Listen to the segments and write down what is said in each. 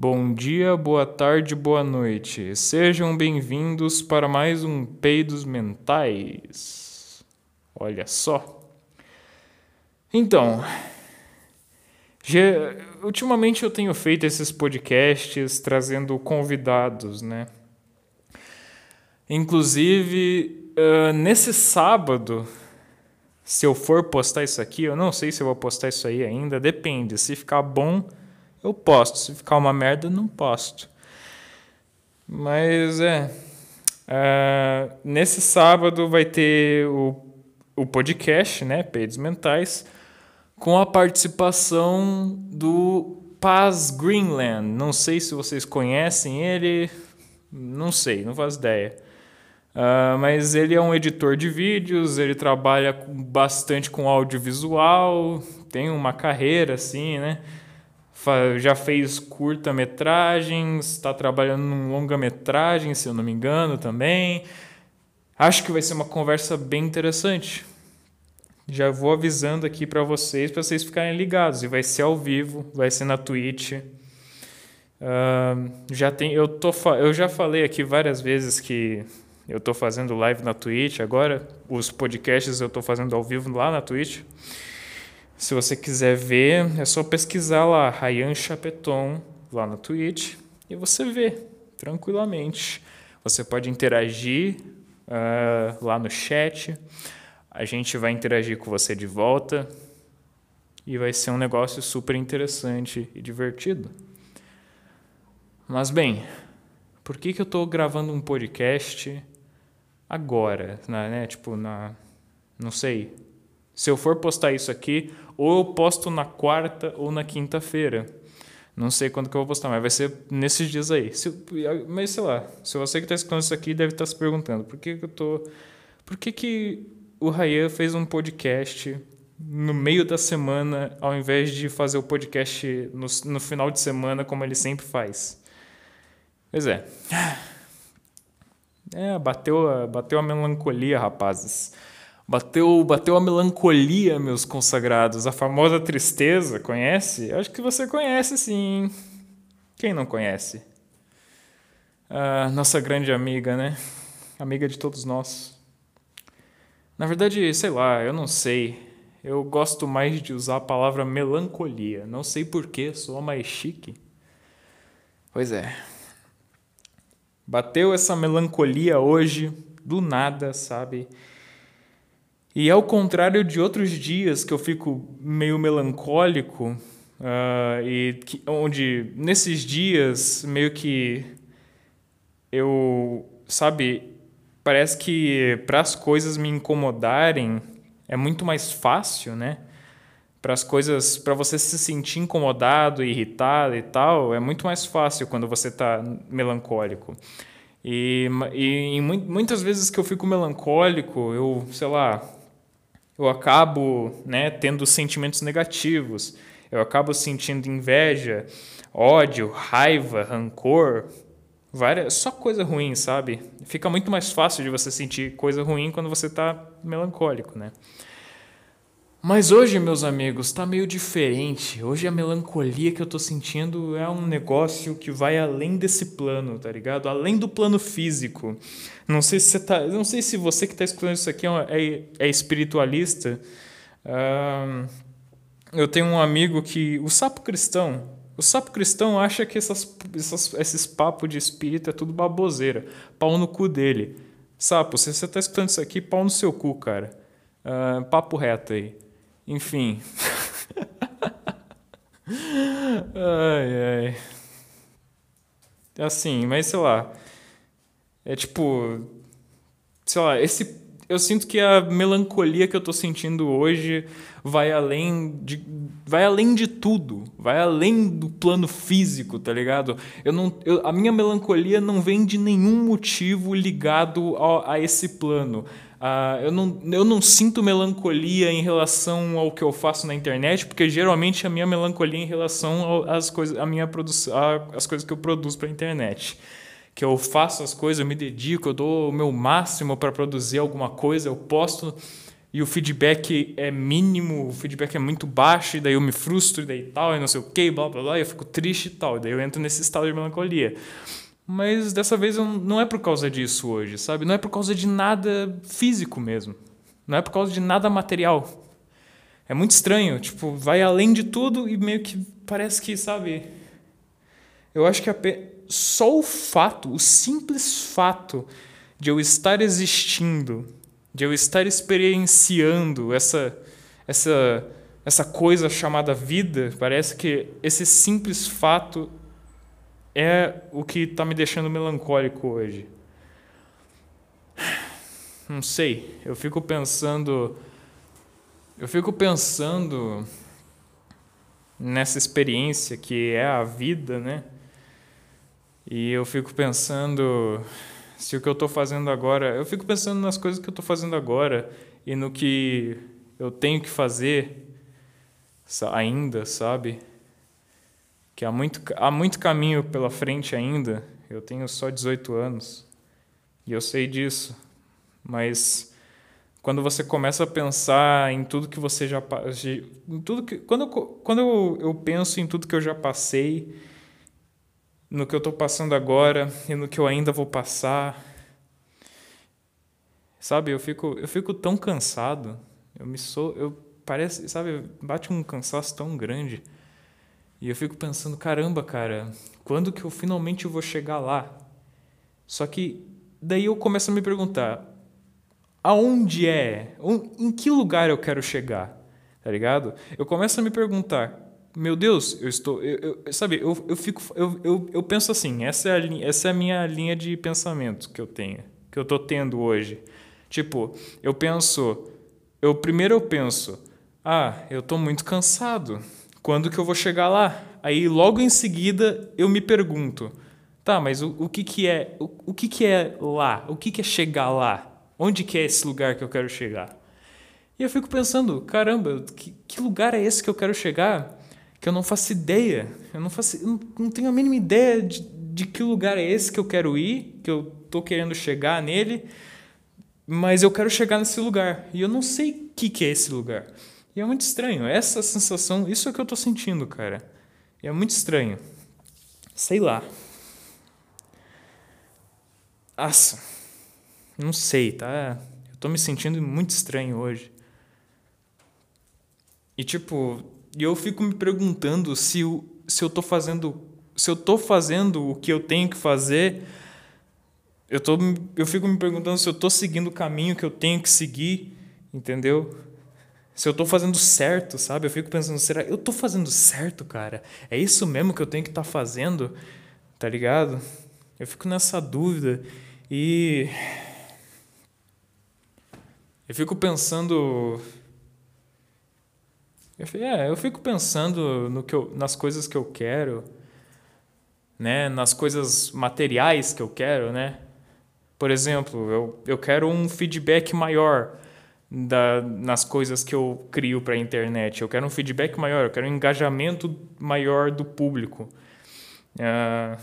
Bom dia, boa tarde, boa noite. Sejam bem-vindos para mais um Peidos Mentais. Olha só. Então, já, ultimamente eu tenho feito esses podcasts trazendo convidados, né? Inclusive, uh, nesse sábado, se eu for postar isso aqui, eu não sei se eu vou postar isso aí ainda, depende. Se ficar bom eu posto. Se ficar uma merda, não posto. Mas é. Uh, nesse sábado vai ter o, o podcast, né? Peidos Mentais, com a participação do Paz Greenland. Não sei se vocês conhecem ele, não sei, não faço ideia. Uh, mas ele é um editor de vídeos, ele trabalha bastante com audiovisual, tem uma carreira assim, né? Já fez curta-metragens, está trabalhando num longa-metragem, se eu não me engano, também. Acho que vai ser uma conversa bem interessante. Já vou avisando aqui para vocês, para vocês ficarem ligados. E vai ser ao vivo, vai ser na Twitch. Uh, já tem, eu, tô, eu já falei aqui várias vezes que eu estou fazendo live na Twitch agora. Os podcasts eu estou fazendo ao vivo lá na Twitch. Se você quiser ver, é só pesquisar lá, Ryan Chapeton, lá no Twitch, e você vê tranquilamente. Você pode interagir uh, lá no chat, a gente vai interagir com você de volta, e vai ser um negócio super interessante e divertido. Mas bem, por que, que eu estou gravando um podcast agora? Né? Tipo, na. Não sei. Se eu for postar isso aqui, ou eu posto na quarta ou na quinta-feira. Não sei quando que eu vou postar, mas vai ser nesses dias aí. Se, mas sei lá, se você que está escutando isso aqui deve estar tá se perguntando por que, que eu tô. Por que, que o Rayan fez um podcast no meio da semana ao invés de fazer o podcast no, no final de semana como ele sempre faz? Pois é. É, bateu, bateu a melancolia, rapazes. Bateu, bateu a melancolia, meus consagrados, a famosa tristeza, conhece? Acho que você conhece sim. Quem não conhece? Ah, nossa grande amiga, né? Amiga de todos nós. Na verdade, sei lá, eu não sei. Eu gosto mais de usar a palavra melancolia. Não sei porquê, sou mais chique. Pois é. Bateu essa melancolia hoje, do nada, sabe? E ao contrário de outros dias que eu fico meio melancólico, uh, e que, onde nesses dias meio que eu, sabe, parece que para as coisas me incomodarem é muito mais fácil, né? Para as coisas, para você se sentir incomodado, irritado e tal, é muito mais fácil quando você está melancólico. E, e, e muitas vezes que eu fico melancólico, eu, sei lá, eu acabo né, tendo sentimentos negativos, eu acabo sentindo inveja, ódio, raiva, rancor, várias, só coisa ruim, sabe? Fica muito mais fácil de você sentir coisa ruim quando você está melancólico, né? Mas hoje, meus amigos, está meio diferente. Hoje a melancolia que eu estou sentindo é um negócio que vai além desse plano, tá ligado? Além do plano físico. Não sei se você tá, não sei se você que está escutando isso aqui é, é, é espiritualista. Eu tenho um amigo que o sapo cristão, o sapo cristão acha que essas, essas, esses papos de espírito é tudo baboseira, pau no cu dele. Sapo, se você está escutando isso aqui, pau no seu cu, cara. Uh, papo reto aí. Enfim. ai, ai. Assim, mas sei lá. É tipo. Sei lá, esse. Eu sinto que a melancolia que eu tô sentindo hoje vai além de. Vai além de tudo. Vai além do plano físico, tá ligado? Eu não, eu, a minha melancolia não vem de nenhum motivo ligado a, a esse plano Uh, eu, não, eu não sinto melancolia em relação ao que eu faço na internet, porque geralmente a minha melancolia é em relação às coisas, a minha produção, às coisas que eu produzo para a internet. Que eu faço as coisas, eu me dedico, eu dou o meu máximo para produzir alguma coisa, eu posto, e o feedback é mínimo, o feedback é muito baixo, e daí eu me frustro, e daí tal, e não sei o que, blá blá blá, e eu fico triste e tal, e daí eu entro nesse estado de melancolia. Mas dessa vez não é por causa disso hoje, sabe? Não é por causa de nada físico mesmo. Não é por causa de nada material. É muito estranho, tipo, vai além de tudo e meio que parece que, sabe? Eu acho que só o fato, o simples fato de eu estar existindo, de eu estar experienciando essa essa essa coisa chamada vida, parece que esse simples fato é o que está me deixando melancólico hoje. Não sei, eu fico pensando eu fico pensando nessa experiência que é a vida, né? E eu fico pensando se o que eu estou fazendo agora. Eu fico pensando nas coisas que eu estou fazendo agora e no que eu tenho que fazer ainda, sabe? Que há muito, há muito caminho pela frente ainda. Eu tenho só 18 anos e eu sei disso, mas quando você começa a pensar em tudo que você já em tudo que quando eu, quando eu, eu penso em tudo que eu já passei no que eu estou passando agora e no que eu ainda vou passar sabe eu fico eu fico tão cansado. Eu me sou eu parece sabe bate um cansaço tão grande e eu fico pensando caramba cara quando que eu finalmente vou chegar lá só que daí eu começo a me perguntar aonde é, em que lugar eu quero chegar, tá ligado? Eu começo a me perguntar, meu Deus, eu estou, eu, eu sabe, eu, eu fico, eu, eu, eu penso assim, essa é, a, essa é a minha linha de pensamento que eu tenho, que eu tô tendo hoje. Tipo, eu penso, eu primeiro eu penso, ah, eu tô muito cansado, quando que eu vou chegar lá? Aí logo em seguida eu me pergunto, tá, mas o, o que que é, o, o que que é lá? O que que é chegar lá? Onde que é esse lugar que eu quero chegar? E eu fico pensando, caramba, que, que lugar é esse que eu quero chegar? Que eu não faço ideia. Eu não faço, eu não tenho a mínima ideia de, de que lugar é esse que eu quero ir, que eu tô querendo chegar nele, mas eu quero chegar nesse lugar e eu não sei o que, que é esse lugar. E é muito estranho. Essa sensação, isso é que eu tô sentindo, cara. E é muito estranho. Sei lá. Nossa. Não sei, tá? Eu tô me sentindo muito estranho hoje. E tipo, eu fico me perguntando se, eu, se eu tô fazendo. Se eu tô fazendo o que eu tenho que fazer. Eu, tô, eu fico me perguntando se eu tô seguindo o caminho que eu tenho que seguir, entendeu? Se eu tô fazendo certo, sabe? Eu fico pensando, será eu tô fazendo certo, cara? É isso mesmo que eu tenho que estar tá fazendo? Tá ligado? Eu fico nessa dúvida e eu fico pensando. Eu, é, eu fico pensando no que eu, nas coisas que eu quero, né? nas coisas materiais que eu quero. Né? Por exemplo, eu, eu quero um feedback maior da, nas coisas que eu crio para a internet. Eu quero um feedback maior, eu quero um engajamento maior do público. Uh,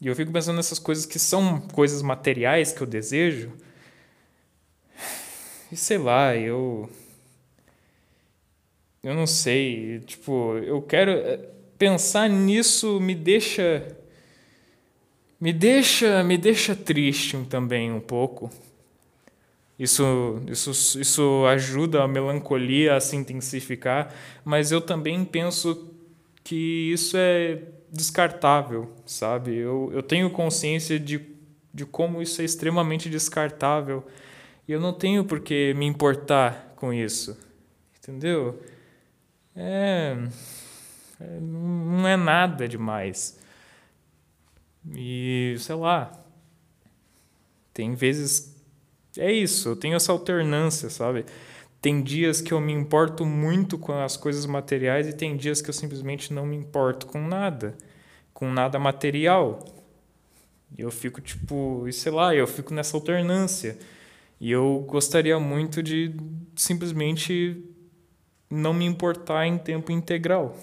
e eu fico pensando nessas coisas que são coisas materiais que eu desejo e sei lá, eu. Eu não sei. Tipo, eu quero. Eh, pensar nisso me deixa. Me deixa, me deixa triste também um pouco. Isso, isso, isso ajuda a melancolia a se intensificar, mas eu também penso que isso é descartável, sabe? Eu, eu tenho consciência de, de como isso é extremamente descartável e eu não tenho por que me importar com isso. Entendeu? É, é, não é nada demais. E sei lá. Tem vezes. É isso, eu tenho essa alternância, sabe? Tem dias que eu me importo muito com as coisas materiais e tem dias que eu simplesmente não me importo com nada, com nada material. E eu fico tipo, e sei lá, eu fico nessa alternância. E eu gostaria muito de simplesmente não me importar em tempo integral,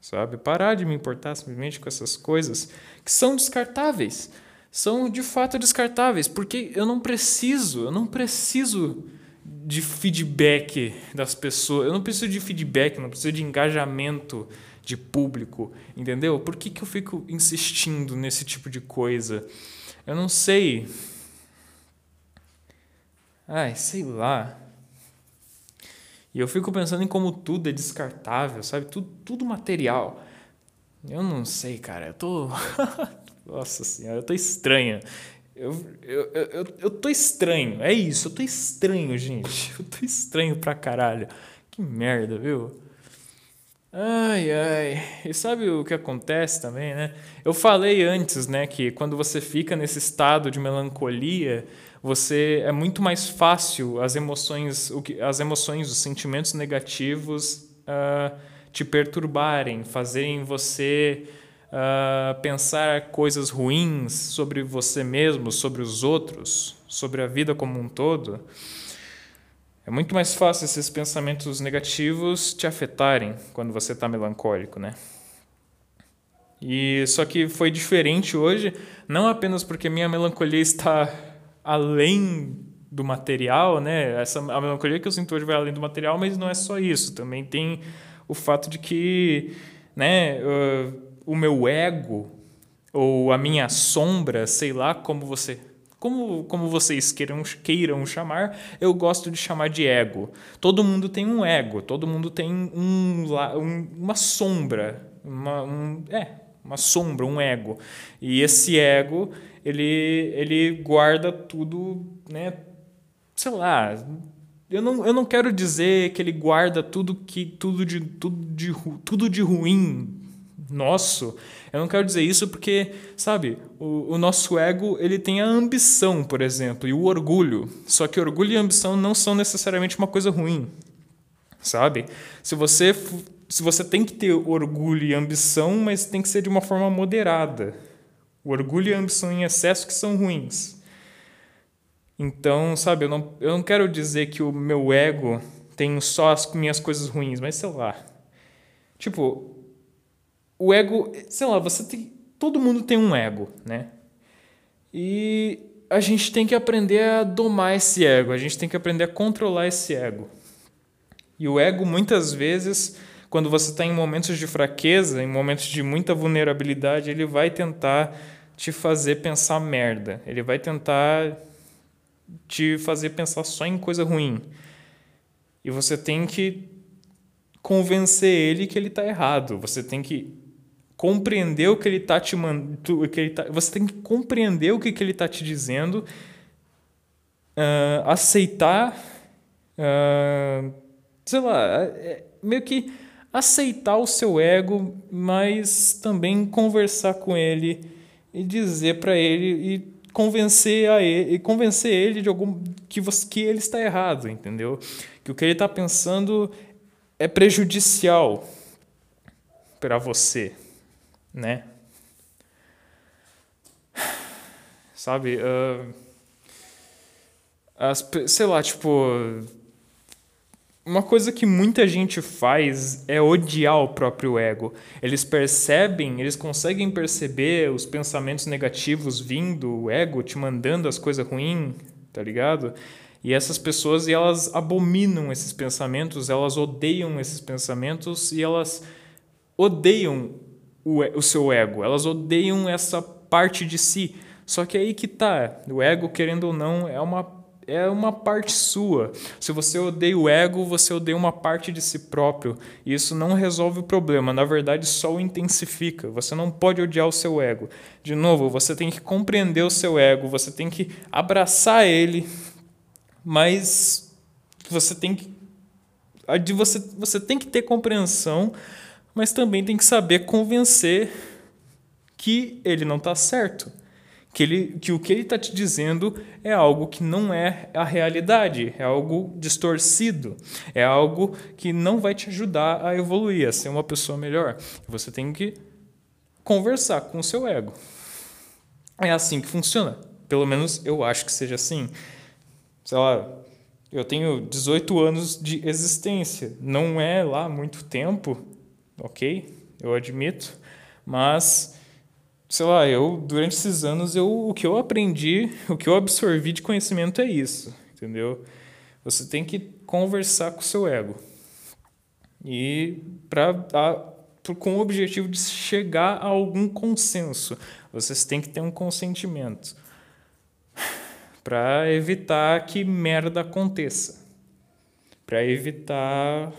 sabe? Parar de me importar simplesmente com essas coisas que são descartáveis. São de fato descartáveis, porque eu não preciso, eu não preciso de feedback das pessoas. Eu não preciso de feedback, não preciso de engajamento de público, entendeu? Por que, que eu fico insistindo nesse tipo de coisa? Eu não sei. Ai, sei lá. E eu fico pensando em como tudo é descartável, sabe? Tudo, tudo material. Eu não sei, cara. Eu tô. Nossa senhora, eu tô estranha. Eu, eu, eu, eu tô estranho. É isso, eu tô estranho, gente. Eu tô estranho pra caralho. Que merda, viu? Ai, ai. E sabe o que acontece também, né? Eu falei antes, né, que quando você fica nesse estado de melancolia, você é muito mais fácil as emoções, o que, as emoções, os sentimentos negativos uh, te perturbarem, fazerem você uh, pensar coisas ruins sobre você mesmo, sobre os outros, sobre a vida como um todo. É muito mais fácil esses pensamentos negativos te afetarem quando você está melancólico, né? E só que foi diferente hoje, não apenas porque minha melancolia está além do material, né? Essa a melancolia que eu sinto hoje vai além do material, mas não é só isso. Também tem o fato de que, né? Uh, o meu ego ou a minha sombra, sei lá como você como, como vocês queiram, queiram chamar, eu gosto de chamar de ego. Todo mundo tem um ego, todo mundo tem um, um, uma sombra, uma, um, é, uma sombra, um ego. E esse ego, ele, ele guarda tudo, né, sei lá, eu não, eu não quero dizer que ele guarda tudo que tudo de tudo de tudo de ruim nosso. Eu não quero dizer isso porque, sabe, o, o, nosso ego ele tem a ambição, por exemplo, e o orgulho. Só que orgulho e ambição não são necessariamente uma coisa ruim, sabe? Se você se você tem que ter orgulho e ambição, mas tem que ser de uma forma moderada. O orgulho e a ambição em excesso que são ruins. Então, sabe, eu não, eu não quero dizer que o meu ego tem só as minhas coisas ruins, mas sei lá. Tipo, o ego, sei lá, você tem, todo mundo tem um ego, né? E a gente tem que aprender a domar esse ego, a gente tem que aprender a controlar esse ego. E o ego, muitas vezes, quando você está em momentos de fraqueza, em momentos de muita vulnerabilidade, ele vai tentar te fazer pensar merda. Ele vai tentar te fazer pensar só em coisa ruim. E você tem que convencer ele que ele está errado. Você tem que compreender o que ele está te mandando, que ele tá, você tem que compreender o que, que ele está te dizendo, uh, aceitar, uh, sei lá, é, meio que aceitar o seu ego, mas também conversar com ele e dizer para ele e convencer a ele, convencer ele de algum que você, que ele está errado, entendeu? Que o que ele está pensando é prejudicial para você né? Sabe? Uh, as, sei lá, tipo. Uma coisa que muita gente faz é odiar o próprio ego. Eles percebem, eles conseguem perceber os pensamentos negativos vindo, o ego te mandando as coisas ruins, tá ligado? E essas pessoas, e elas abominam esses pensamentos, elas odeiam esses pensamentos e elas odeiam o, o seu ego, elas odeiam essa parte de si. Só que aí que tá, o ego, querendo ou não, é uma é uma parte sua. Se você odeia o ego, você odeia uma parte de si próprio. E isso não resolve o problema, na verdade, só o intensifica. Você não pode odiar o seu ego. De novo, você tem que compreender o seu ego, você tem que abraçar ele, mas você tem que você, você tem que ter compreensão mas também tem que saber convencer que ele não está certo. Que, ele, que o que ele está te dizendo é algo que não é a realidade, é algo distorcido, é algo que não vai te ajudar a evoluir, a ser uma pessoa melhor. Você tem que conversar com o seu ego. É assim que funciona. Pelo menos eu acho que seja assim. Sei lá, eu tenho 18 anos de existência. Não é lá muito tempo, ok? Eu admito, mas sei lá, eu durante esses anos eu o que eu aprendi, o que eu absorvi de conhecimento é isso, entendeu? Você tem que conversar com o seu ego. E para com o objetivo de chegar a algum consenso. Vocês têm que ter um consentimento para evitar que merda aconteça. Para evitar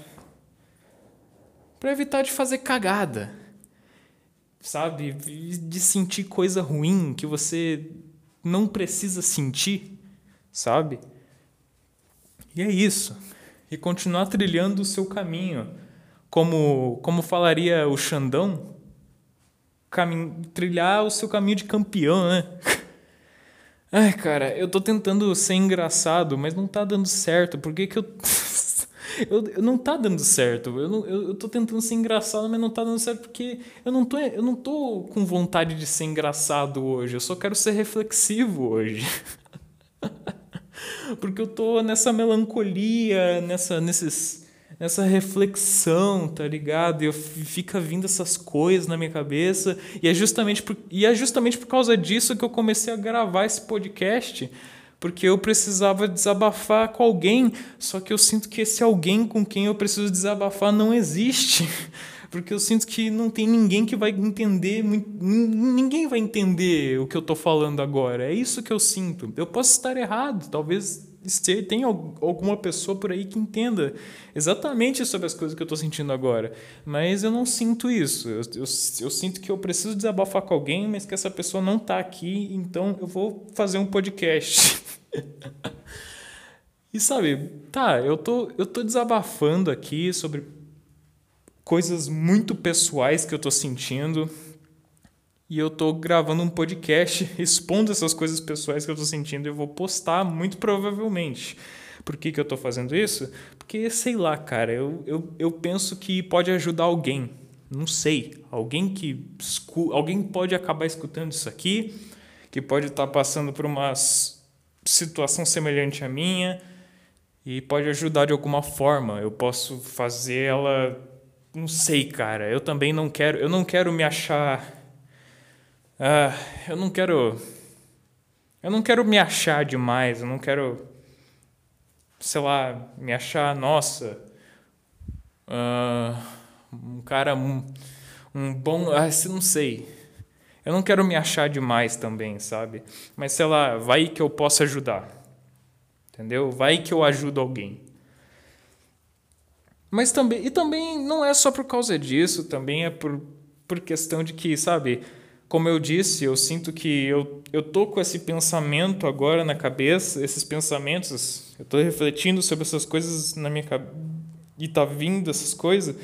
para evitar de fazer cagada. Sabe? De sentir coisa ruim que você não precisa sentir, sabe? E é isso. E continuar trilhando o seu caminho. Como, como falaria o Xandão, caminho, trilhar o seu caminho de campeão, né? Ai, cara, eu tô tentando ser engraçado, mas não tá dando certo. Por que, que eu. eu, eu não tá dando certo. Eu, não, eu, eu tô tentando ser engraçado, mas não tá dando certo porque eu não, tô, eu não tô com vontade de ser engraçado hoje. Eu só quero ser reflexivo hoje. porque eu tô nessa melancolia, nessa, nesses nessa reflexão, tá ligado? E eu fica vindo essas coisas na minha cabeça, e é justamente por, e é justamente por causa disso que eu comecei a gravar esse podcast, porque eu precisava desabafar com alguém, só que eu sinto que esse alguém com quem eu preciso desabafar não existe. Porque eu sinto que não tem ninguém que vai entender, ninguém vai entender o que eu tô falando agora. É isso que eu sinto. Eu posso estar errado, talvez tem alguma pessoa por aí que entenda exatamente sobre as coisas que eu estou sentindo agora. Mas eu não sinto isso. Eu, eu, eu, sinto que eu preciso desabafar com alguém, mas que essa pessoa não está aqui, então eu vou fazer um podcast. e sabe, tá, eu tô, eu tô desabafando aqui sobre coisas muito pessoais que eu estou sentindo e eu tô gravando um podcast expondo essas coisas pessoais que eu tô sentindo e eu vou postar muito provavelmente. Por que, que eu tô fazendo isso? Porque, sei lá, cara, eu, eu, eu penso que pode ajudar alguém. Não sei. Alguém que alguém pode acabar escutando isso aqui, que pode estar tá passando por uma situação semelhante à minha e pode ajudar de alguma forma. Eu posso fazer ela, não sei, cara. Eu também não quero, eu não quero me achar ah, eu não quero. Eu não quero me achar demais, eu não quero, sei lá, me achar, nossa, uh, um cara, um, um bom. Ah, não sei. Eu não quero me achar demais também, sabe? Mas sei lá, vai que eu possa ajudar. Entendeu? Vai que eu ajudo alguém. Mas também, e também não é só por causa disso, também é por, por questão de que, sabe, como eu disse, eu sinto que eu, eu tô com esse pensamento agora na cabeça, esses pensamentos, eu tô refletindo sobre essas coisas na minha cabeça, e tá vindo essas coisas,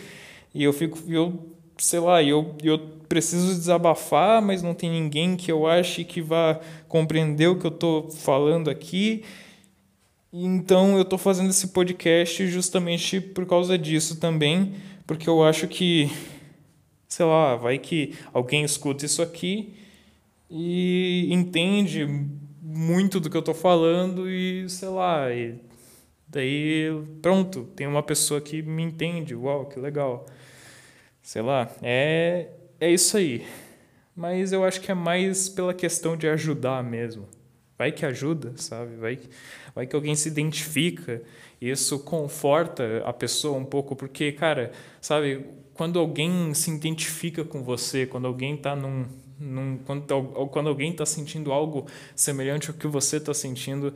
e eu fico, eu, sei lá, eu, eu preciso desabafar, mas não tem ninguém que eu ache que vá compreender o que eu tô falando aqui, então eu tô fazendo esse podcast justamente por causa disso também, porque eu acho que sei lá, vai que alguém escuta isso aqui e entende muito do que eu estou falando e, sei lá, e daí pronto, tem uma pessoa que me entende, uau, que legal. Sei lá, é, é isso aí. Mas eu acho que é mais pela questão de ajudar mesmo. Vai que ajuda, sabe? Vai, vai que alguém se identifica. Isso conforta a pessoa um pouco, porque, cara, sabe, quando alguém se identifica com você, quando alguém está num, num, quando, quando alguém está sentindo algo semelhante ao que você está sentindo,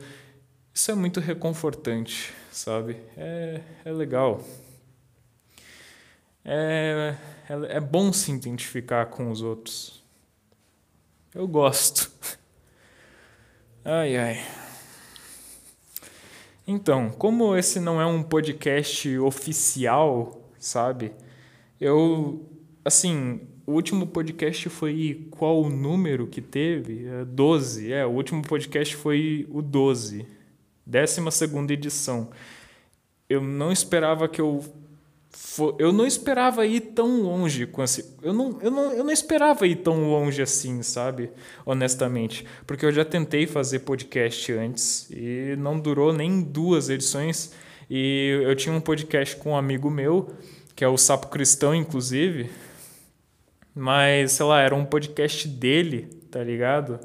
isso é muito reconfortante, sabe? É, é legal. É, é, é bom se identificar com os outros. Eu gosto. Ai, ai. Então, como esse não é um podcast oficial, sabe? Eu, assim, o último podcast foi qual o número que teve? É 12. É, o último podcast foi o 12. 12 segunda edição. Eu não esperava que eu for, eu não esperava ir tão longe com esse, eu não, eu não eu não esperava ir tão longe assim, sabe? Honestamente, porque eu já tentei fazer podcast antes e não durou nem duas edições. E eu tinha um podcast com um amigo meu que é o Sapo Cristão, inclusive. Mas, sei lá, era um podcast dele, tá ligado?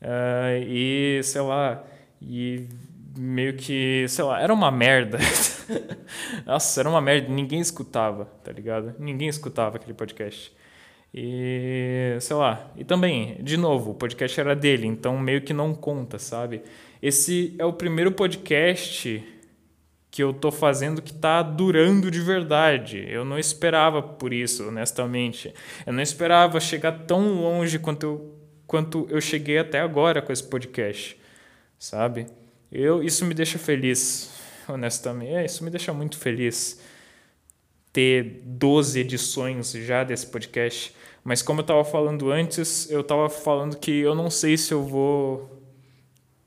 Uh, e, sei lá, e meio que, sei lá, era uma merda. Nossa, era uma merda, ninguém escutava, tá ligado? Ninguém escutava aquele podcast. E, sei lá, e também, de novo, o podcast era dele, então meio que não conta, sabe? Esse é o primeiro podcast que eu tô fazendo que tá durando de verdade. Eu não esperava por isso, honestamente. Eu não esperava chegar tão longe quanto eu, quanto eu cheguei até agora com esse podcast, sabe? Eu, isso me deixa feliz, honestamente. É, isso me deixa muito feliz ter 12 edições já desse podcast. Mas como eu estava falando antes, eu estava falando que eu não sei se eu vou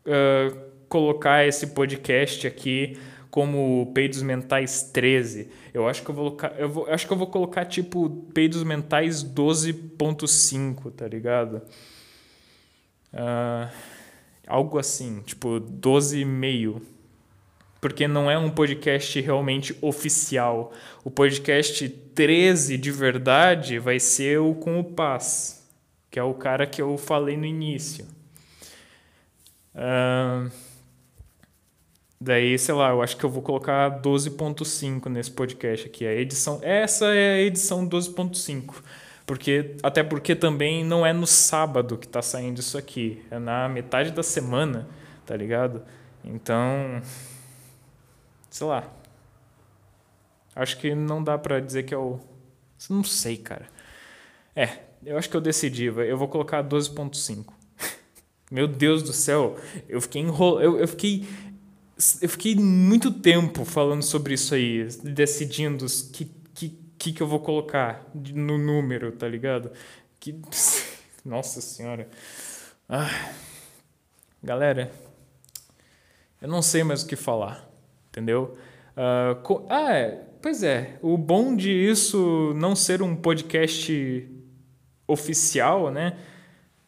uh, colocar esse podcast aqui como Peidos Mentais 13. Eu acho que eu vou colocar, eu vou, acho que eu vou colocar tipo Peidos Mentais 12.5, tá ligado? Uh, algo assim, tipo 12,5. Porque não é um podcast realmente oficial. O podcast 13 de verdade vai ser o com o Paz, que é o cara que eu falei no início. Uh, Daí, sei lá, eu acho que eu vou colocar 12.5 nesse podcast aqui. A edição, essa é a edição 12.5. Porque até porque também não é no sábado que tá saindo isso aqui, é na metade da semana, tá ligado? Então, sei lá. Acho que não dá para dizer que é o não sei, cara. É, eu acho que eu decidi, eu vou colocar 12.5. Meu Deus do céu, eu fiquei enrolado, eu, eu fiquei eu fiquei muito tempo falando sobre isso aí, decidindo que que, que, que eu vou colocar no número, tá ligado? Que, nossa senhora. Ah, galera, eu não sei mais o que falar, entendeu? Uh, co ah, é, pois é, o bom de isso não ser um podcast oficial, né?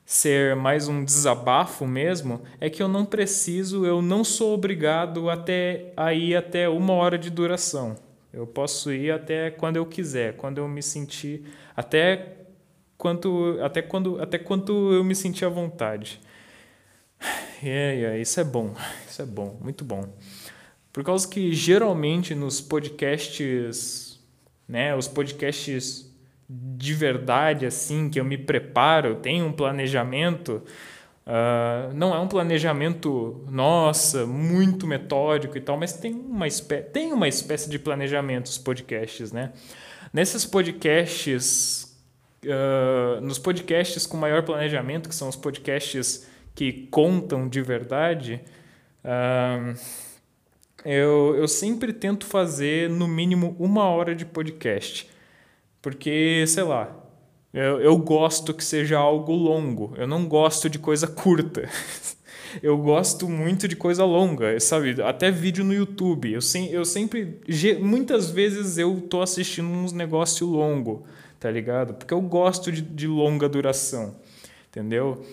Ser mais um desabafo mesmo, é que eu não preciso, eu não sou obrigado até a ir até uma hora de duração. Eu posso ir até quando eu quiser, quando eu me sentir, até quanto, até quando, até quanto eu me sentir à vontade. É, é, isso é bom, isso é bom, muito bom. Por causa que geralmente nos podcasts, né, os podcasts de verdade, assim, que eu me preparo, tenho um planejamento. Uh, não é um planejamento, nossa, muito metódico e tal, mas tem uma, espé tem uma espécie de planejamento os podcasts, né? Nesses podcasts, uh, nos podcasts com maior planejamento, que são os podcasts que contam de verdade, uh, eu, eu sempre tento fazer no mínimo uma hora de podcast. Porque, sei lá, eu, eu gosto que seja algo longo. Eu não gosto de coisa curta. eu gosto muito de coisa longa, sabe? Até vídeo no YouTube. Eu, sem, eu sempre. Muitas vezes eu tô assistindo uns negócio longo, tá ligado? Porque eu gosto de, de longa duração, entendeu?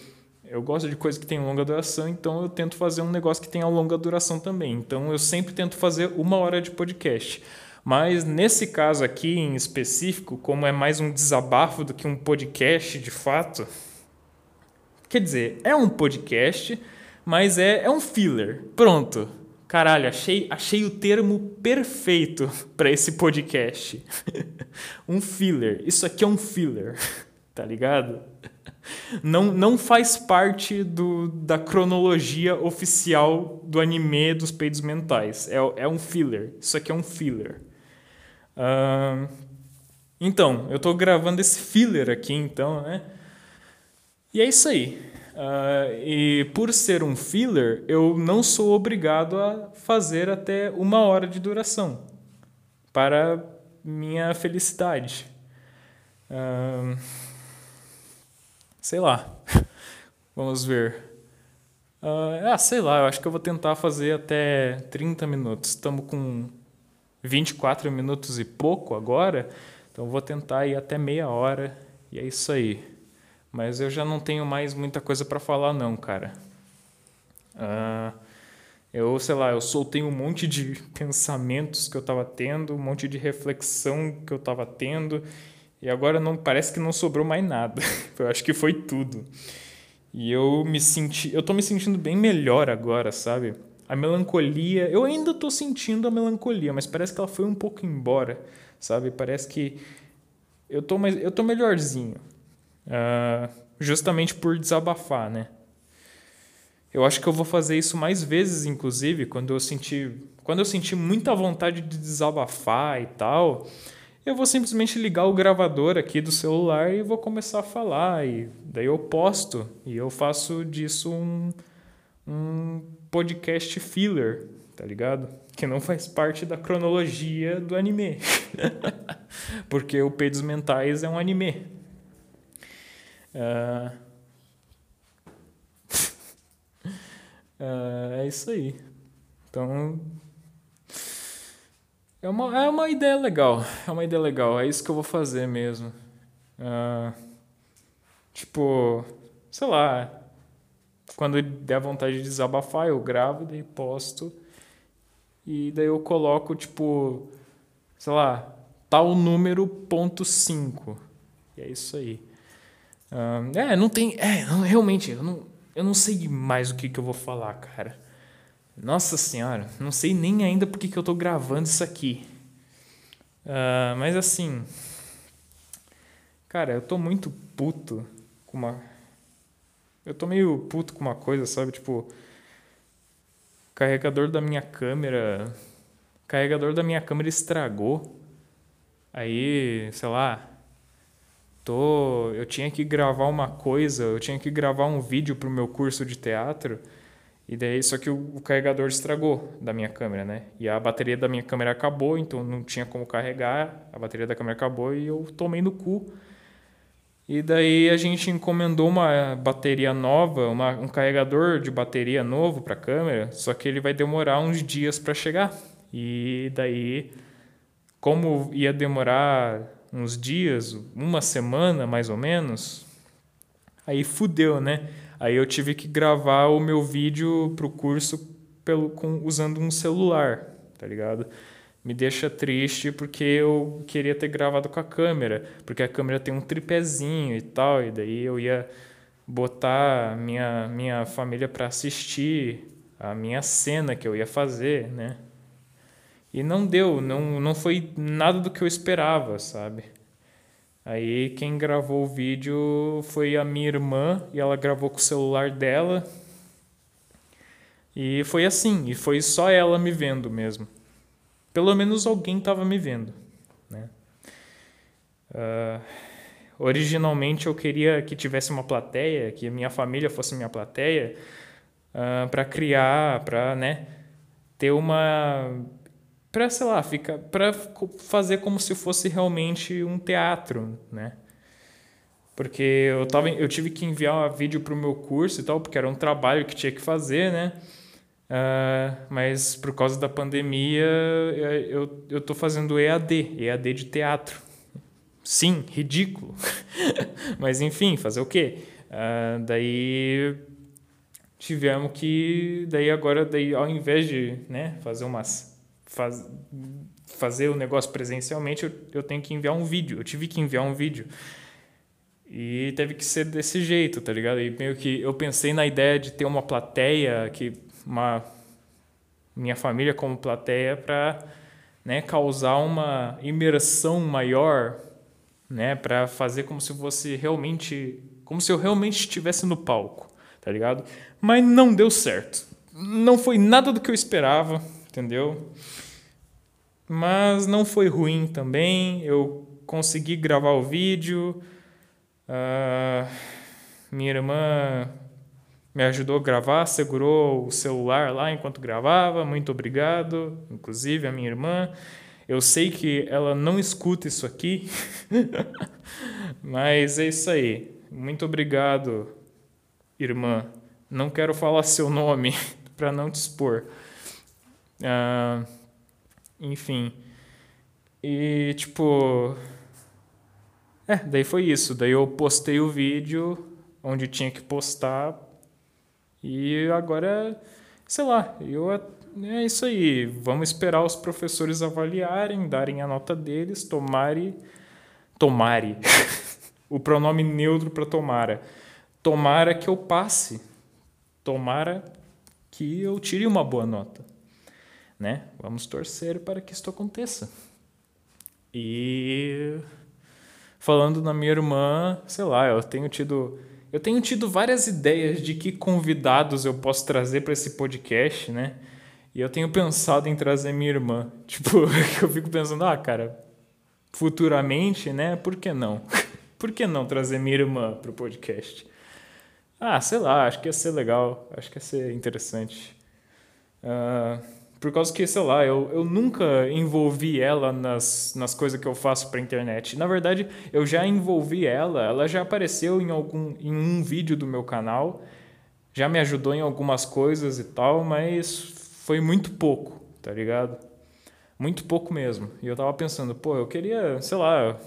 Eu gosto de coisa que tem longa duração, então eu tento fazer um negócio que tenha longa duração também. Então eu sempre tento fazer uma hora de podcast. Mas nesse caso aqui em específico, como é mais um desabafo do que um podcast de fato, quer dizer, é um podcast, mas é, é um filler. Pronto. Caralho, achei, achei o termo perfeito para esse podcast. um filler. Isso aqui é um filler, tá ligado? Não, não faz parte do, da cronologia oficial do anime dos peidos mentais. É, é um filler. Isso aqui é um filler. Uh, então, eu estou gravando esse filler aqui, então, né? E é isso aí. Uh, e por ser um filler, eu não sou obrigado a fazer até uma hora de duração para minha felicidade. Uh, sei lá. Vamos ver. Uh, ah, sei lá, eu acho que eu vou tentar fazer até 30 minutos. Estamos com 24 minutos e pouco agora, então vou tentar ir até meia hora e é isso aí. Mas eu já não tenho mais muita coisa para falar não, cara. Uh, eu, sei lá, eu soltei um monte de pensamentos que eu estava tendo, um monte de reflexão que eu estava tendo, e agora não parece que não sobrou mais nada. eu acho que foi tudo. E eu me senti, eu tô me sentindo bem melhor agora, sabe? A melancolia, eu ainda tô sentindo a melancolia, mas parece que ela foi um pouco embora, sabe? Parece que eu tô, mais, eu tô melhorzinho. Uh, justamente por desabafar, né? Eu acho que eu vou fazer isso mais vezes, inclusive, quando eu sentir, quando eu sentir muita vontade de desabafar e tal, eu vou simplesmente ligar o gravador aqui do celular e vou começar a falar e daí eu posto e eu faço disso um, um podcast filler, tá ligado? Que não faz parte da cronologia do anime. Porque o Peidos Mentais é um anime. Uh, É, é isso aí. Então. É uma, é uma ideia legal. É uma ideia legal. É isso que eu vou fazer mesmo. É, tipo, sei lá. Quando der vontade de desabafar, eu gravo, daí posto. E daí eu coloco, tipo, sei lá, tal número ponto 5. E é isso aí. é, não tem. É, não, realmente, eu não eu não sei mais o que, que eu vou falar, cara. Nossa senhora, não sei nem ainda porque que eu tô gravando isso aqui. Uh, mas assim. Cara, eu tô muito puto com uma. Eu tô meio puto com uma coisa, sabe? Tipo. Carregador da minha câmera. Carregador da minha câmera estragou. Aí, sei lá, tô, eu tinha que gravar uma coisa, eu tinha que gravar um vídeo para o meu curso de teatro, e daí só que o, o, carregador estragou da minha câmera, né? E a bateria da minha câmera acabou, então não tinha como carregar, a bateria da câmera acabou e eu tomei no cu. E daí a gente encomendou uma bateria nova, uma, um carregador de bateria novo para a câmera, só que ele vai demorar uns dias para chegar. E daí, como ia demorar uns dias, uma semana mais ou menos, aí fudeu, né? Aí eu tive que gravar o meu vídeo pro curso pelo, com, usando um celular, tá ligado? Me deixa triste porque eu queria ter gravado com a câmera, porque a câmera tem um tripézinho e tal, e daí eu ia botar minha, minha família para assistir a minha cena que eu ia fazer, né? E não deu, não, não foi nada do que eu esperava, sabe? Aí quem gravou o vídeo foi a minha irmã e ela gravou com o celular dela. E foi assim, e foi só ela me vendo mesmo. Pelo menos alguém estava me vendo. Né? Uh, originalmente eu queria que tivesse uma plateia, que minha família fosse minha plateia, uh, ah, para criar, para né, ter uma para sei lá, fica para fazer como se fosse realmente um teatro, né? Porque eu tava, eu tive que enviar um vídeo para o meu curso e tal, porque era um trabalho que tinha que fazer, né? Uh, mas por causa da pandemia eu, eu tô fazendo EAD, EAD de teatro. Sim, ridículo. mas enfim, fazer o quê? Uh, daí tivemos que daí agora daí ao invés de né, fazer umas faz, fazer o negócio presencialmente, eu, eu tenho que enviar um vídeo. Eu tive que enviar um vídeo. E teve que ser desse jeito, tá ligado? E meio que eu pensei na ideia de ter uma plateia, que uma minha família como plateia para né, causar uma imersão maior, né, para fazer como se fosse realmente, como se eu realmente estivesse no palco, tá ligado? Mas não deu certo. Não foi nada do que eu esperava, entendeu? Mas não foi ruim também. Eu consegui gravar o vídeo. Uh, minha irmã me ajudou a gravar, segurou o celular lá enquanto gravava. Muito obrigado, inclusive a minha irmã. Eu sei que ela não escuta isso aqui, mas é isso aí. Muito obrigado, irmã. Não quero falar seu nome para não te expor. Uh, enfim. E tipo. É, daí foi isso. Daí eu postei o vídeo onde tinha que postar. E agora, sei lá, eu é isso aí. Vamos esperar os professores avaliarem, darem a nota deles, tomare. Tomare. o pronome neutro para tomara. Tomara que eu passe. Tomara que eu tire uma boa nota, né? Vamos torcer para que isso aconteça. E falando na minha irmã, sei lá, eu tenho tido eu tenho tido várias ideias de que convidados eu posso trazer para esse podcast, né? E eu tenho pensado em trazer minha irmã. Tipo, eu fico pensando, ah, cara, futuramente, né? Por que não? Por que não trazer minha irmã para o podcast? Ah, sei lá, acho que ia ser legal, acho que ia ser interessante. Uh, por causa que, sei lá, eu, eu nunca envolvi ela nas, nas coisas que eu faço para internet. Na verdade, eu já envolvi ela, ela já apareceu em, algum, em um vídeo do meu canal, já me ajudou em algumas coisas e tal, mas foi muito pouco, tá ligado? Muito pouco mesmo. E eu tava pensando, pô, eu queria, sei lá,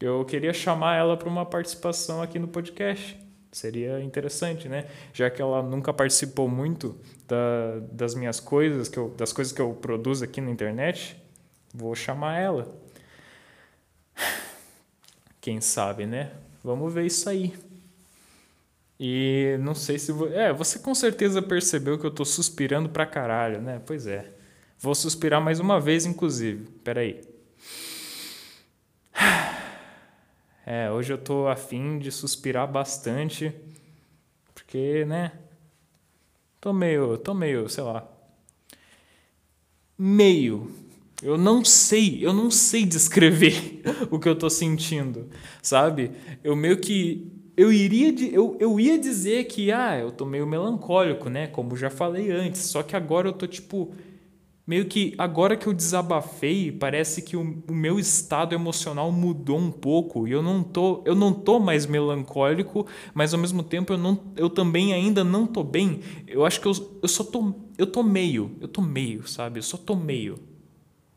eu queria chamar ela para uma participação aqui no podcast. Seria interessante, né? Já que ela nunca participou muito da, das minhas coisas, que eu, das coisas que eu produzo aqui na internet, vou chamar ela. Quem sabe, né? Vamos ver isso aí. E não sei se. É, você com certeza percebeu que eu tô suspirando pra caralho, né? Pois é. Vou suspirar mais uma vez, inclusive. Peraí. É, hoje eu tô afim de suspirar bastante, porque, né? Tô meio, tô meio, sei lá. Meio. Eu não sei, eu não sei descrever o que eu tô sentindo, sabe? Eu meio que eu iria eu, eu ia dizer que ah, eu tô meio melancólico, né, como já falei antes, só que agora eu tô tipo meio que agora que eu desabafei, parece que o, o, meu estado emocional mudou um pouco e eu não tô, eu não tô mais melancólico, mas ao mesmo tempo eu não, eu também ainda não tô bem. Eu acho que eu, eu só tô, eu tô meio, eu tô meio, sabe? Eu só tô meio.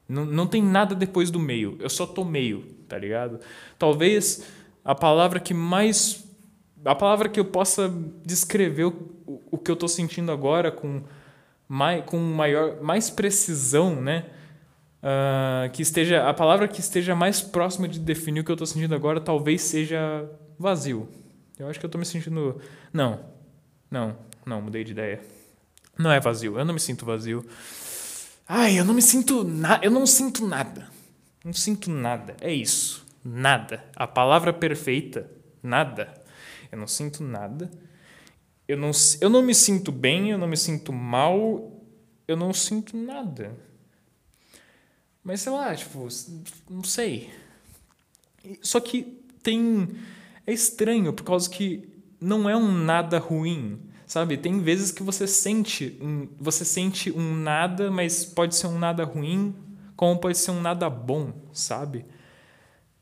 Não, não tem nada depois do meio. Eu só tô meio, tá ligado? Talvez a palavra que mais a palavra que eu possa descrever o, o que eu tô sentindo agora com mais, com maior, mais precisão, né? Uh, que esteja a palavra que esteja mais próxima de definir o que eu estou sentindo agora talvez seja vazio. Eu acho que eu estou me sentindo não, não, não mudei de ideia. Não é vazio. Eu não me sinto vazio. Ai, eu não me sinto nada. Eu não sinto nada. Não sinto nada. É isso. Nada. A palavra perfeita. Nada. Eu não sinto nada eu não, eu não me sinto bem, eu não me sinto mal, eu não sinto nada. Mas sei lá, tipo, não sei. Só que tem. É estranho, por causa que não é um nada ruim, sabe? Tem vezes que você sente um, você sente um nada, mas pode ser um nada ruim, como pode ser um nada bom, sabe?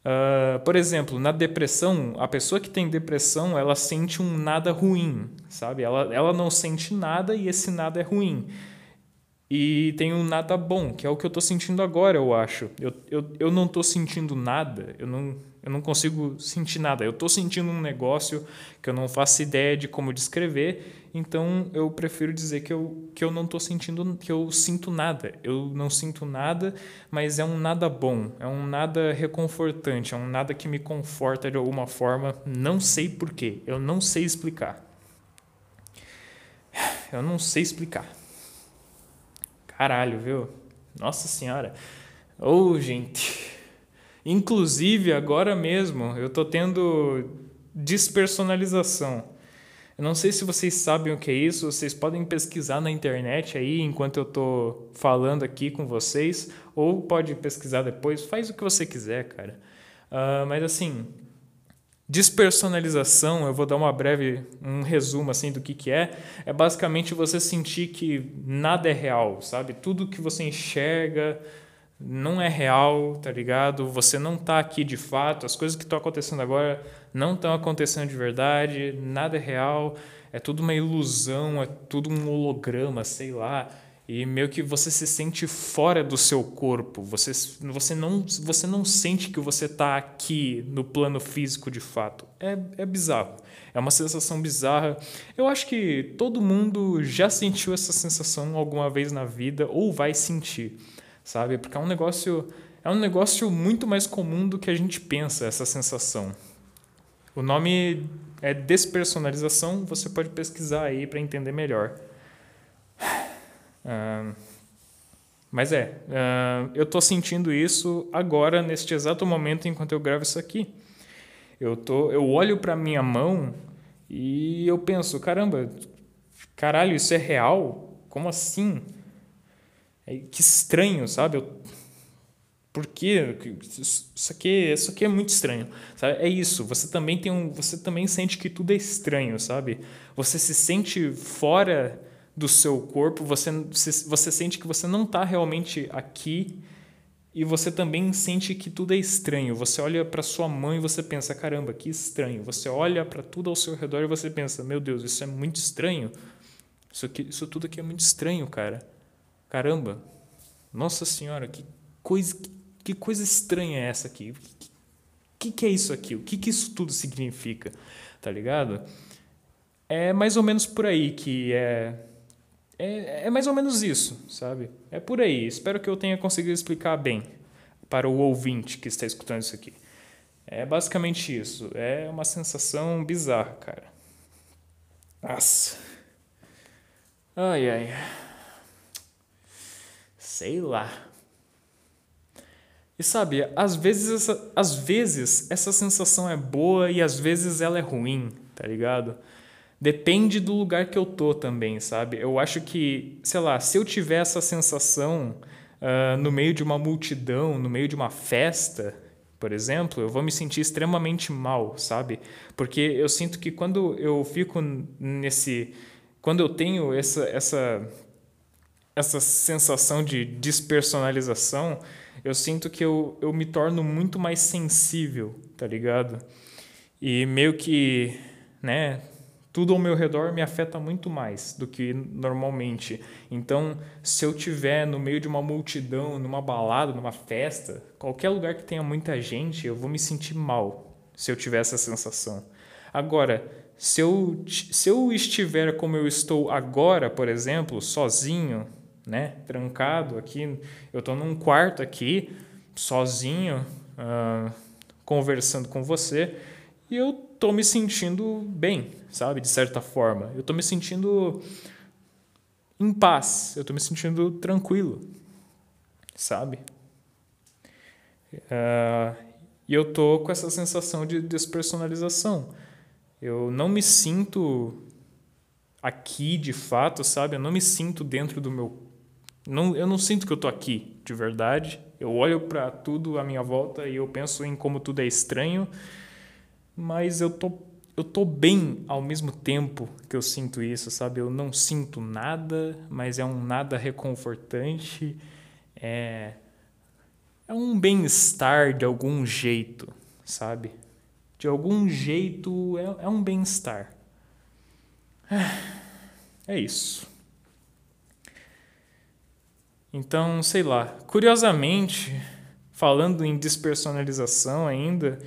Uh, por exemplo, na depressão, a pessoa que tem depressão, ela sente um nada ruim, sabe? Ela, ela não sente nada e esse nada é ruim. E tem um nada bom, que é o que eu estou sentindo agora, eu acho. Eu, eu, eu não estou sentindo nada, eu não, eu não consigo sentir nada. Eu estou sentindo um negócio que eu não faço ideia de como descrever então eu prefiro dizer que eu, que eu não estou sentindo, que eu sinto nada. Eu não sinto nada, mas é um nada bom, é um nada reconfortante, é um nada que me conforta de alguma forma. Não sei porquê, eu não sei explicar. Eu não sei explicar. Caralho, viu? Nossa Senhora. Ô, oh, gente. Inclusive, agora mesmo, eu tô tendo despersonalização. Eu não sei se vocês sabem o que é isso, vocês podem pesquisar na internet aí enquanto eu estou falando aqui com vocês, ou pode pesquisar depois, faz o que você quiser, cara. Uh, mas assim, despersonalização, eu vou dar uma breve, um resumo assim do que, que é, é basicamente você sentir que nada é real, sabe? Tudo que você enxerga não é real, tá ligado? Você não tá aqui de fato, as coisas que estão acontecendo agora não estão acontecendo de verdade, nada é real, é tudo uma ilusão, é tudo um holograma, sei lá. E meio que você se sente fora do seu corpo, você, você, não, você não sente que você está aqui no plano físico de fato. É, é bizarro, é uma sensação bizarra. Eu acho que todo mundo já sentiu essa sensação alguma vez na vida ou vai sentir sabe? Porque é um negócio é um negócio muito mais comum do que a gente pensa essa sensação. O nome é despersonalização, você pode pesquisar aí para entender melhor. Uh, mas é, uh, eu estou sentindo isso agora, neste exato momento, enquanto eu gravo isso aqui. Eu, tô, eu olho para minha mão e eu penso, caramba, caralho, isso é real? Como assim? É, que estranho, sabe? Eu, por quê? Isso aqui, isso aqui é muito estranho. Sabe? É isso. Você também tem um, você também sente que tudo é estranho, sabe? Você se sente fora do seu corpo, você, você sente que você não está realmente aqui e você também sente que tudo é estranho. Você olha para sua mãe e você pensa, caramba, que estranho. Você olha para tudo ao seu redor e você pensa, meu Deus, isso é muito estranho. Isso, aqui, isso tudo aqui é muito estranho, cara. Caramba, nossa senhora, que coisa, que, coisa estranha é essa aqui? O que, que, que, é isso aqui? O que, que isso tudo significa? Tá ligado? É mais ou menos por aí que é é, é mais ou menos isso, sabe? É por aí. Espero que eu tenha conseguido explicar bem para o ouvinte que está escutando isso aqui. É basicamente isso. É uma sensação bizarra, cara. Nossa. Ai, ai. Sei lá. E sabe, às vezes, essa, às vezes essa sensação é boa e às vezes ela é ruim, tá ligado? Depende do lugar que eu tô também, sabe? Eu acho que, sei lá, se eu tiver essa sensação uh, no meio de uma multidão, no meio de uma festa, por exemplo, eu vou me sentir extremamente mal, sabe? Porque eu sinto que quando eu fico nesse. Quando eu tenho essa, essa, essa sensação de despersonalização, eu sinto que eu, eu me torno muito mais sensível, tá ligado? E meio que, né, tudo ao meu redor me afeta muito mais do que normalmente. Então, se eu tiver no meio de uma multidão, numa balada, numa festa, qualquer lugar que tenha muita gente, eu vou me sentir mal se eu tiver essa sensação. Agora, se eu, se eu estiver como eu estou agora, por exemplo, sozinho, né, trancado aqui, eu estou num quarto aqui, sozinho, uh, conversando com você, e eu estou me sentindo bem, sabe? De certa forma. Eu estou me sentindo em paz, eu estou me sentindo tranquilo, sabe? Uh, e eu tô com essa sensação de despersonalização. Eu não me sinto aqui de fato, sabe? Eu não me sinto dentro do meu. Não, eu não sinto que eu tô aqui de verdade. Eu olho para tudo à minha volta e eu penso em como tudo é estranho, mas eu tô eu tô bem ao mesmo tempo que eu sinto isso, sabe? Eu não sinto nada, mas é um nada reconfortante. É, é um bem-estar de algum jeito, sabe? De algum jeito é, é um bem-estar. É isso. Então, sei lá. Curiosamente, falando em despersonalização ainda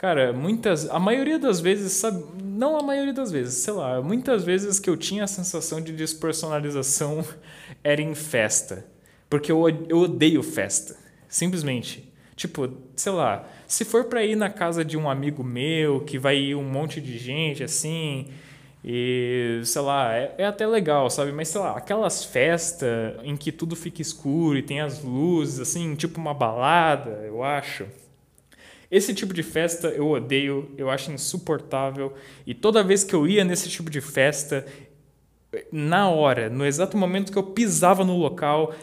Cara, muitas. A maioria das vezes, sabe? Não a maioria das vezes, sei lá. Muitas vezes que eu tinha a sensação de despersonalização era em festa. Porque eu, eu odeio festa. Simplesmente. Tipo, sei lá. Se for pra ir na casa de um amigo meu, que vai ir um monte de gente assim. E, sei lá, é, é até legal, sabe? Mas, sei lá, aquelas festas em que tudo fica escuro e tem as luzes, assim, tipo uma balada, eu acho esse tipo de festa eu odeio, eu acho insuportável. E toda vez que eu ia nesse tipo de festa, na hora, no exato momento que eu pisava no local,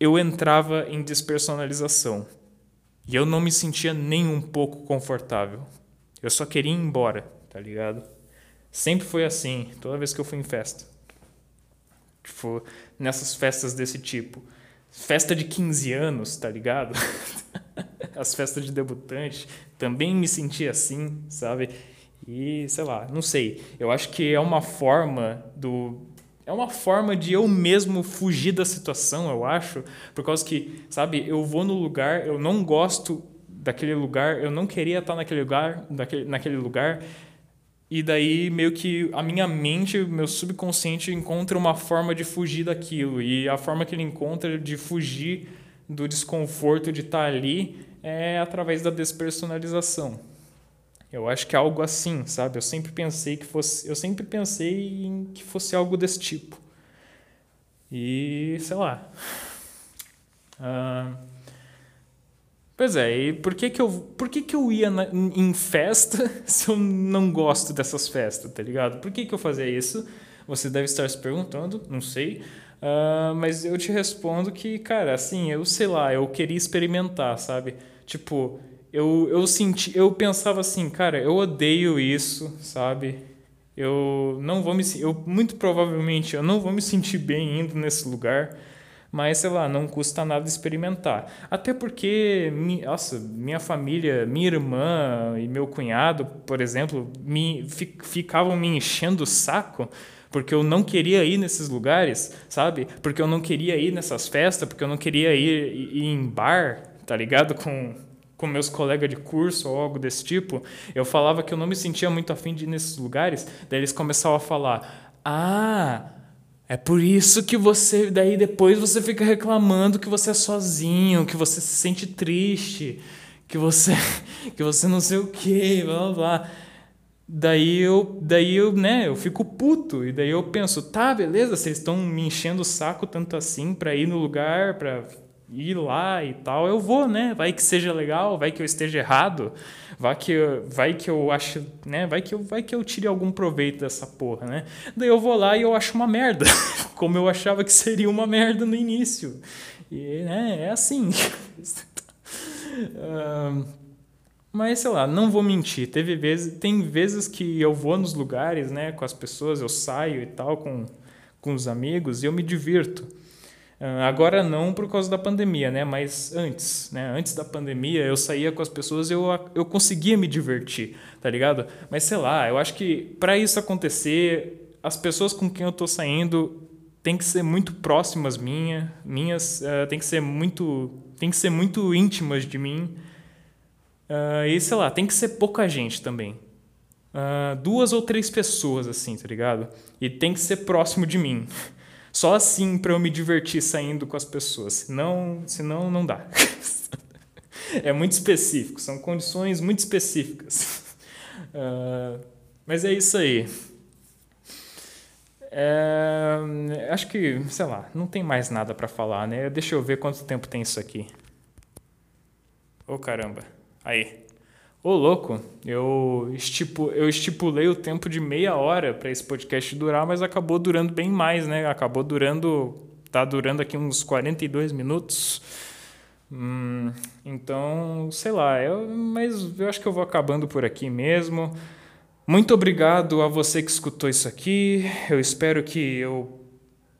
eu entrava em despersonalização. E eu não me sentia nem um pouco confortável. Eu só queria ir embora, tá ligado? Sempre foi assim, toda vez que eu fui em festa. Tipo, nessas festas desse tipo. Festa de 15 anos, tá ligado? as festas de debutante, também me senti assim, sabe? E sei lá, não sei. Eu acho que é uma forma do é uma forma de eu mesmo fugir da situação, eu acho, por causa que, sabe, eu vou no lugar, eu não gosto daquele lugar, eu não queria estar naquele lugar, naquele, naquele lugar, e daí meio que a minha mente, meu subconsciente encontra uma forma de fugir daquilo, e a forma que ele encontra de fugir do desconforto de estar ali é através da despersonalização. Eu acho que é algo assim, sabe? Eu sempre pensei que fosse, eu sempre pensei em que fosse algo desse tipo. E sei lá. Uh, pois é, e por que, que, eu, por que, que eu ia na, em festa se eu não gosto dessas festas, tá ligado? Por que, que eu fazia isso? Você deve estar se perguntando, não sei. Uh, mas eu te respondo que, cara, assim, eu sei lá, eu queria experimentar, sabe? Tipo, eu, eu senti, eu pensava assim, cara, eu odeio isso, sabe? Eu não vou me eu muito provavelmente eu não vou me sentir bem indo nesse lugar, mas sei lá, não custa nada experimentar. Até porque, nossa, minha família, minha irmã e meu cunhado, por exemplo, me ficavam me enchendo o saco porque eu não queria ir nesses lugares, sabe? Porque eu não queria ir nessas festas, porque eu não queria ir, ir em bar, tá ligado? Com com meus colegas de curso ou algo desse tipo, eu falava que eu não me sentia muito afim de ir nesses lugares, daí eles começavam a falar: "Ah, é por isso que você daí depois você fica reclamando que você é sozinho, que você se sente triste, que você que você não sei o quê, blá blá blá. Daí eu, daí eu, né, eu fico puto e daí eu penso, tá, beleza, vocês estão me enchendo o saco tanto assim para ir no lugar, para ir lá e tal, eu vou, né? Vai que seja legal, vai que eu esteja errado, vai que eu, vai que eu acho, né? Vai que eu, vai que eu tire algum proveito dessa porra, né? Daí eu vou lá e eu acho uma merda, como eu achava que seria uma merda no início. E, né, é assim. mas sei lá, não vou mentir. Teve vezes, tem vezes que eu vou nos lugares, né, com as pessoas, eu saio e tal com com os amigos e eu me divirto. Ah, agora não por causa da pandemia, né? Mas antes, né? Antes da pandemia, eu saía com as pessoas, eu eu conseguia me divertir, tá ligado? Mas sei lá, eu acho que para isso acontecer, as pessoas com quem eu tô saindo tem que ser muito próximas minha, minhas, uh, tem que ser muito, tem que ser muito íntimas de mim. Uh, e sei lá, tem que ser pouca gente também. Uh, duas ou três pessoas assim, tá ligado? E tem que ser próximo de mim. Só assim para eu me divertir saindo com as pessoas. Senão, senão não dá. é muito específico, são condições muito específicas. Uh, mas é isso aí. É, acho que, sei lá, não tem mais nada para falar, né? Deixa eu ver quanto tempo tem isso aqui. Ô oh, caramba. Aí. Ô, louco, eu, estipu, eu estipulei o tempo de meia hora para esse podcast durar, mas acabou durando bem mais, né? Acabou durando. Tá durando aqui uns 42 minutos. Hum, então, sei lá, eu, mas eu acho que eu vou acabando por aqui mesmo. Muito obrigado a você que escutou isso aqui. Eu espero que eu,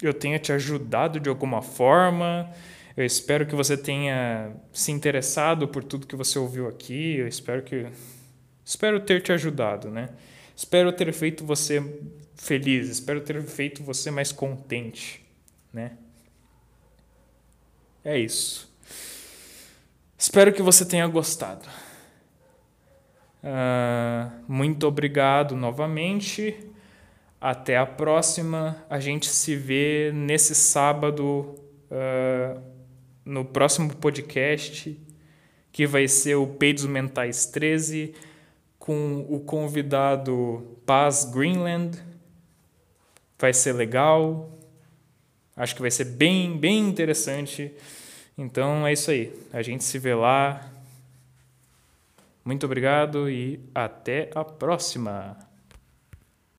eu tenha te ajudado de alguma forma. Eu espero que você tenha se interessado por tudo que você ouviu aqui. Eu espero que espero ter te ajudado, né? Espero ter feito você feliz, espero ter feito você mais contente, né? É isso. Espero que você tenha gostado. Uh, muito obrigado novamente. Até a próxima. A gente se vê nesse sábado. Uh, no próximo podcast, que vai ser o Peidos Mentais 13, com o convidado Paz Greenland. Vai ser legal. Acho que vai ser bem, bem interessante. Então é isso aí. A gente se vê lá. Muito obrigado e até a próxima.